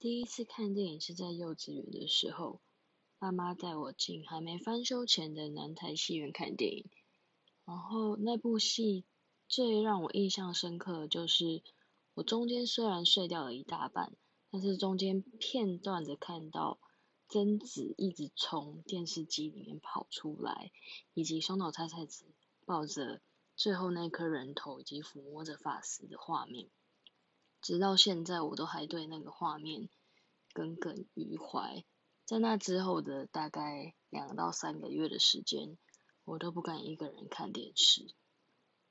第一次看电影是在幼稚园的时候，爸妈带我进还没翻修前的南台戏院看电影。然后那部戏最让我印象深刻的就是，我中间虽然睡掉了一大半，但是中间片段的看到贞子一直从电视机里面跑出来，以及双岛菜菜子抱着最后那颗人头以及抚摸着发丝的画面。直到现在，我都还对那个画面耿耿于怀。在那之后的大概两到三个月的时间，我都不敢一个人看电视。